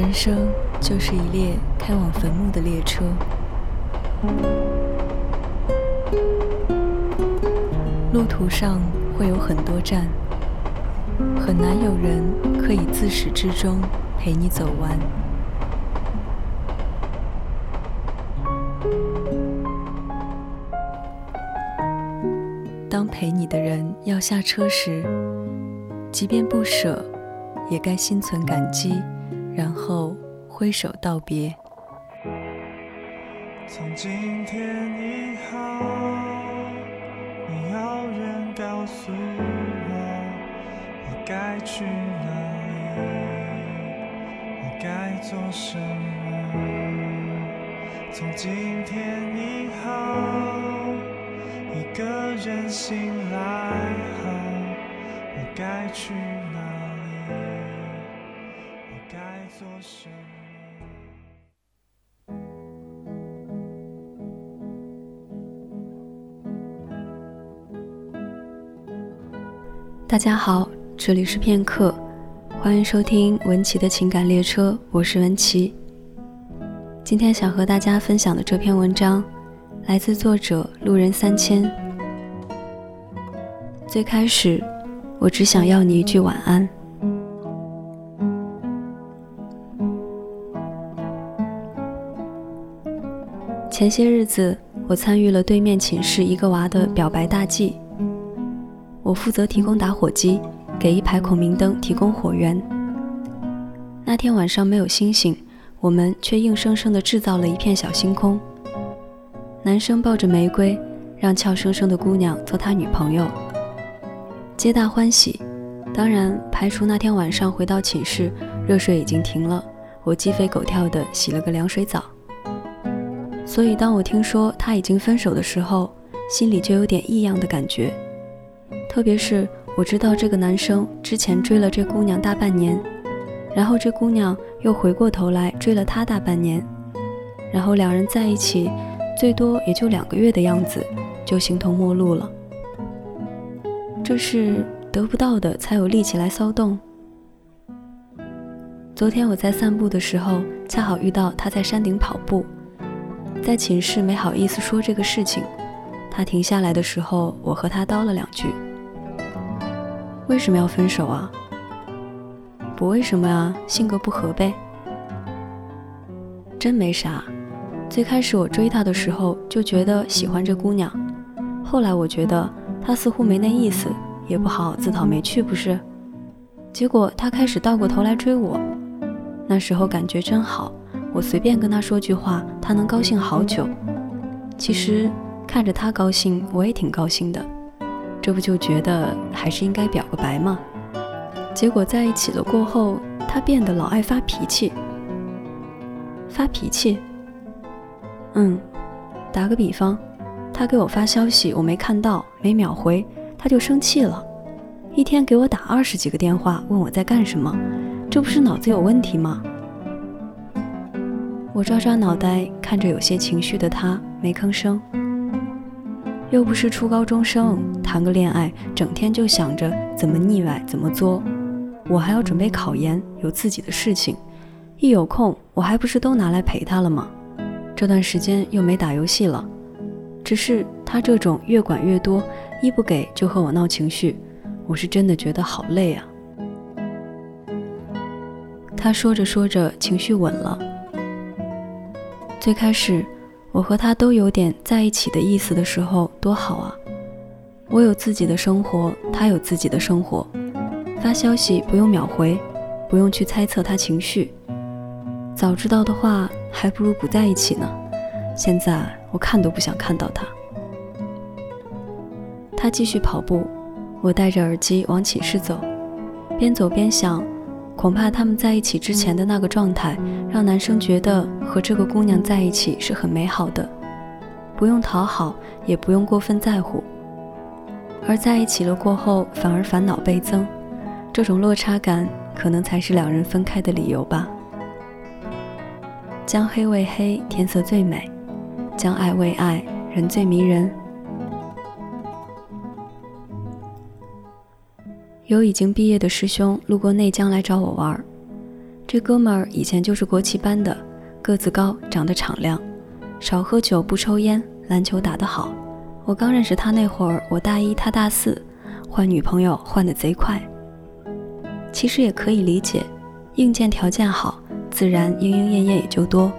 人生就是一列开往坟墓的列车，路途上会有很多站，很难有人可以自始至终陪你走完。当陪你的人要下车时，即便不舍，也该心存感激。然后挥手道别。从今天以后，没有人告诉我我该去哪里，我该做什么。从今天以后，一个人醒来后，我该去哪。大家好，这里是片刻，欢迎收听文琪的情感列车，我是文琪。今天想和大家分享的这篇文章，来自作者路人三千。最开始，我只想要你一句晚安。前些日子，我参与了对面寝室一个娃的表白大计。我负责提供打火机，给一排孔明灯提供火源。那天晚上没有星星，我们却硬生生地制造了一片小星空。男生抱着玫瑰，让俏生生的姑娘做他女朋友，皆大欢喜。当然，排除那天晚上回到寝室，热水已经停了，我鸡飞狗跳地洗了个凉水澡。所以，当我听说他已经分手的时候，心里就有点异样的感觉。特别是我知道这个男生之前追了这姑娘大半年，然后这姑娘又回过头来追了他大半年，然后两人在一起最多也就两个月的样子，就形同陌路了。这是得不到的才有力气来骚动。昨天我在散步的时候，恰好遇到他在山顶跑步，在寝室没好意思说这个事情，他停下来的时候，我和他叨了两句。为什么要分手啊？不为什么呀，性格不合呗。真没啥。最开始我追她的时候就觉得喜欢这姑娘，后来我觉得她似乎没那意思，也不好自讨没趣，不是？结果她开始倒过头来追我，那时候感觉真好，我随便跟他说句话，他能高兴好久。其实看着他高兴，我也挺高兴的。这不就觉得还是应该表个白吗？结果在一起了过后，他变得老爱发脾气。发脾气？嗯，打个比方，他给我发消息，我没看到，没秒回，他就生气了。一天给我打二十几个电话，问我在干什么，这不是脑子有问题吗？我抓抓脑袋，看着有些情绪的他，没吭声。又不是初高中生，谈个恋爱，整天就想着怎么腻歪，怎么作。我还要准备考研，有自己的事情，一有空，我还不是都拿来陪他了吗？这段时间又没打游戏了，只是他这种越管越多，一不给就和我闹情绪，我是真的觉得好累啊。他说着说着，情绪稳了。最开始。我和他都有点在一起的意思的时候，多好啊！我有自己的生活，他有自己的生活，发消息不用秒回，不用去猜测他情绪。早知道的话，还不如不在一起呢。现在我看都不想看到他。他继续跑步，我戴着耳机往寝室走，边走边想。恐怕他们在一起之前的那个状态，让男生觉得和这个姑娘在一起是很美好的，不用讨好，也不用过分在乎。而在一起了过后，反而烦恼倍增，这种落差感可能才是两人分开的理由吧。将黑为黑，天色最美；将爱为爱，人最迷人。有已经毕业的师兄路过内江来找我玩儿，这哥们儿以前就是国旗班的，个子高，长得敞亮，少喝酒不抽烟，篮球打得好。我刚认识他那会儿，我大一，他大四，换女朋友换得贼快。其实也可以理解，硬件条件好，自然莺莺燕燕也就多。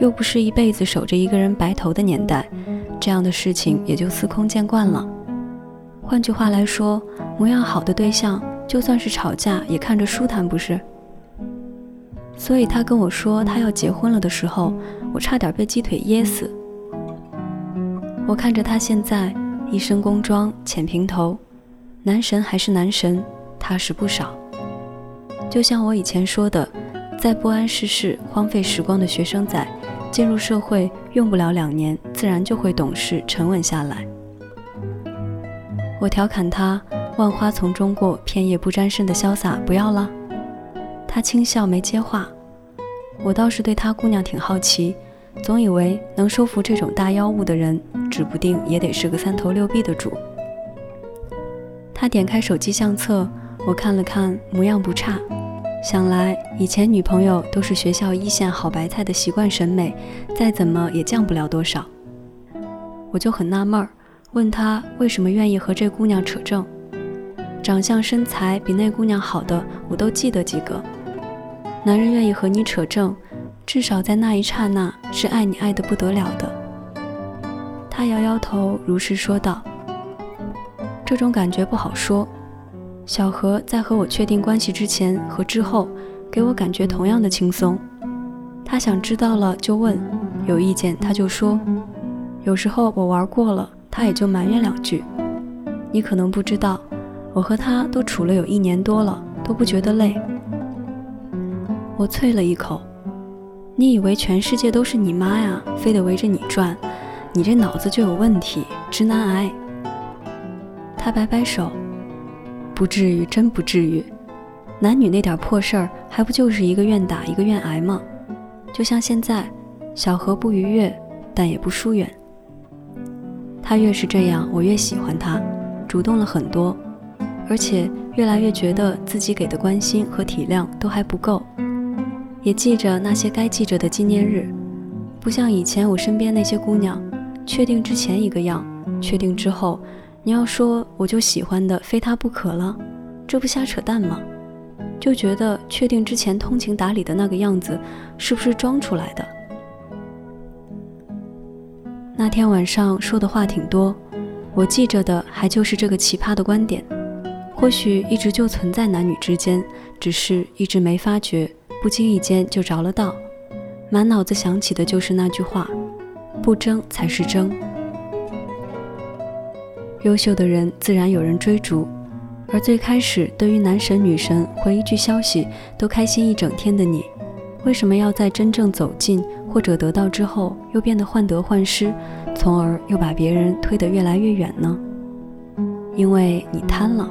又不是一辈子守着一个人白头的年代，这样的事情也就司空见惯了。换句话来说，模样好的对象，就算是吵架也看着舒坦，不是？所以他跟我说他要结婚了的时候，我差点被鸡腿噎死。我看着他现在一身工装，浅平头，男神还是男神，踏实不少。就像我以前说的，在不谙世事、荒废时光的学生仔，进入社会用不了两年，自然就会懂事、沉稳下来。我调侃他“万花丛中过，片叶不沾身”的潇洒，不要了。他轻笑没接话。我倒是对他姑娘挺好奇，总以为能收服这种大妖物的人，指不定也得是个三头六臂的主。他点开手机相册，我看了看，模样不差。想来以前女朋友都是学校一线好白菜的习惯审美，再怎么也降不了多少。我就很纳闷儿，问他为什么愿意和这姑娘扯证。长相身材比那姑娘好的，我都记得几个。男人愿意和你扯证，至少在那一刹那是爱你爱得不得了的。他摇摇头，如实说道：“这种感觉不好说。小何在和我确定关系之前和之后，给我感觉同样的轻松。他想知道了就问，有意见他就说。有时候我玩过了，他也就埋怨两句。你可能不知道，我和他都处了有一年多了，都不觉得累。”我啐了一口，你以为全世界都是你妈呀？非得围着你转？你这脑子就有问题，直男癌。他摆摆手，不至于，真不至于。男女那点破事儿，还不就是一个愿打，一个愿挨吗？就像现在，小何不愉悦，但也不疏远。他越是这样，我越喜欢他，主动了很多，而且越来越觉得自己给的关心和体谅都还不够。也记着那些该记着的纪念日，不像以前我身边那些姑娘，确定之前一个样，确定之后，你要说我就喜欢的非他不可了，这不瞎扯淡吗？就觉得确定之前通情达理的那个样子，是不是装出来的？那天晚上说的话挺多，我记着的还就是这个奇葩的观点，或许一直就存在男女之间，只是一直没发觉。不经意间就着了道，满脑子想起的就是那句话：“不争才是争。”优秀的人自然有人追逐，而最开始对于男神女神回一句消息都开心一整天的你，为什么要在真正走近或者得到之后又变得患得患失，从而又把别人推得越来越远呢？因为你贪了。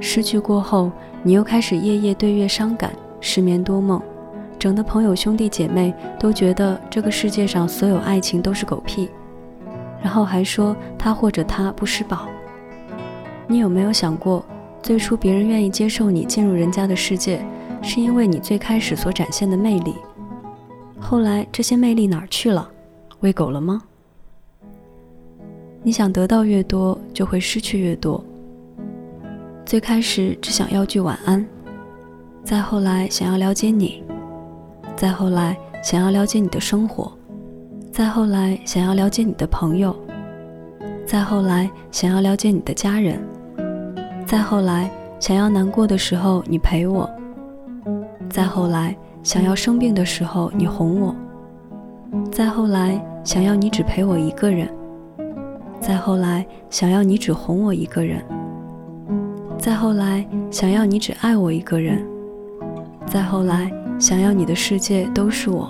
失去过后。你又开始夜夜对月伤感，失眠多梦，整的朋友兄弟姐妹都觉得这个世界上所有爱情都是狗屁，然后还说他或者他不施宝。你有没有想过，最初别人愿意接受你进入人家的世界，是因为你最开始所展现的魅力？后来这些魅力哪儿去了？喂狗了吗？你想得到越多，就会失去越多。最开始只想要句晚安，再后来想要了解你，再后来想要了解你的生活，再后来想要了解你的朋友，再后来想要了解你的家人，再后来想要难过的时候你陪我，再后来想要生病的时候你哄我，再后来想要你只陪我一个人，再后来想要你只哄我一个人。再后来，想要你只爱我一个人；再后来，想要你的世界都是我；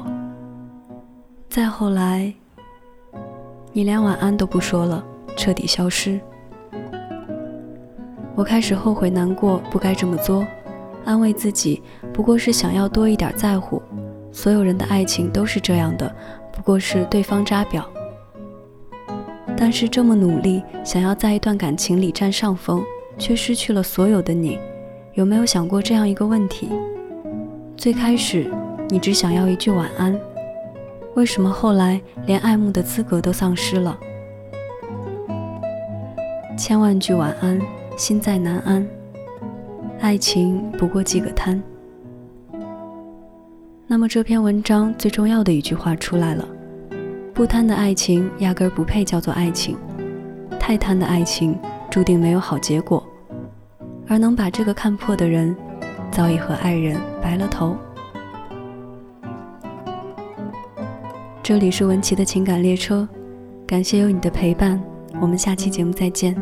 再后来，你连晚安都不说了，彻底消失。我开始后悔难过，不该这么做，安慰自己，不过是想要多一点在乎。所有人的爱情都是这样的，不过是对方扎表。但是这么努力，想要在一段感情里占上风。却失去了所有的你，有没有想过这样一个问题：最开始你只想要一句晚安，为什么后来连爱慕的资格都丧失了？千万句晚安，心在难安。爱情不过几个贪。那么这篇文章最重要的一句话出来了：不贪的爱情压根儿不配叫做爱情，太贪的爱情注定没有好结果，而能把这个看破的人，早已和爱人白了头。这里是文琪的情感列车，感谢有你的陪伴，我们下期节目再见。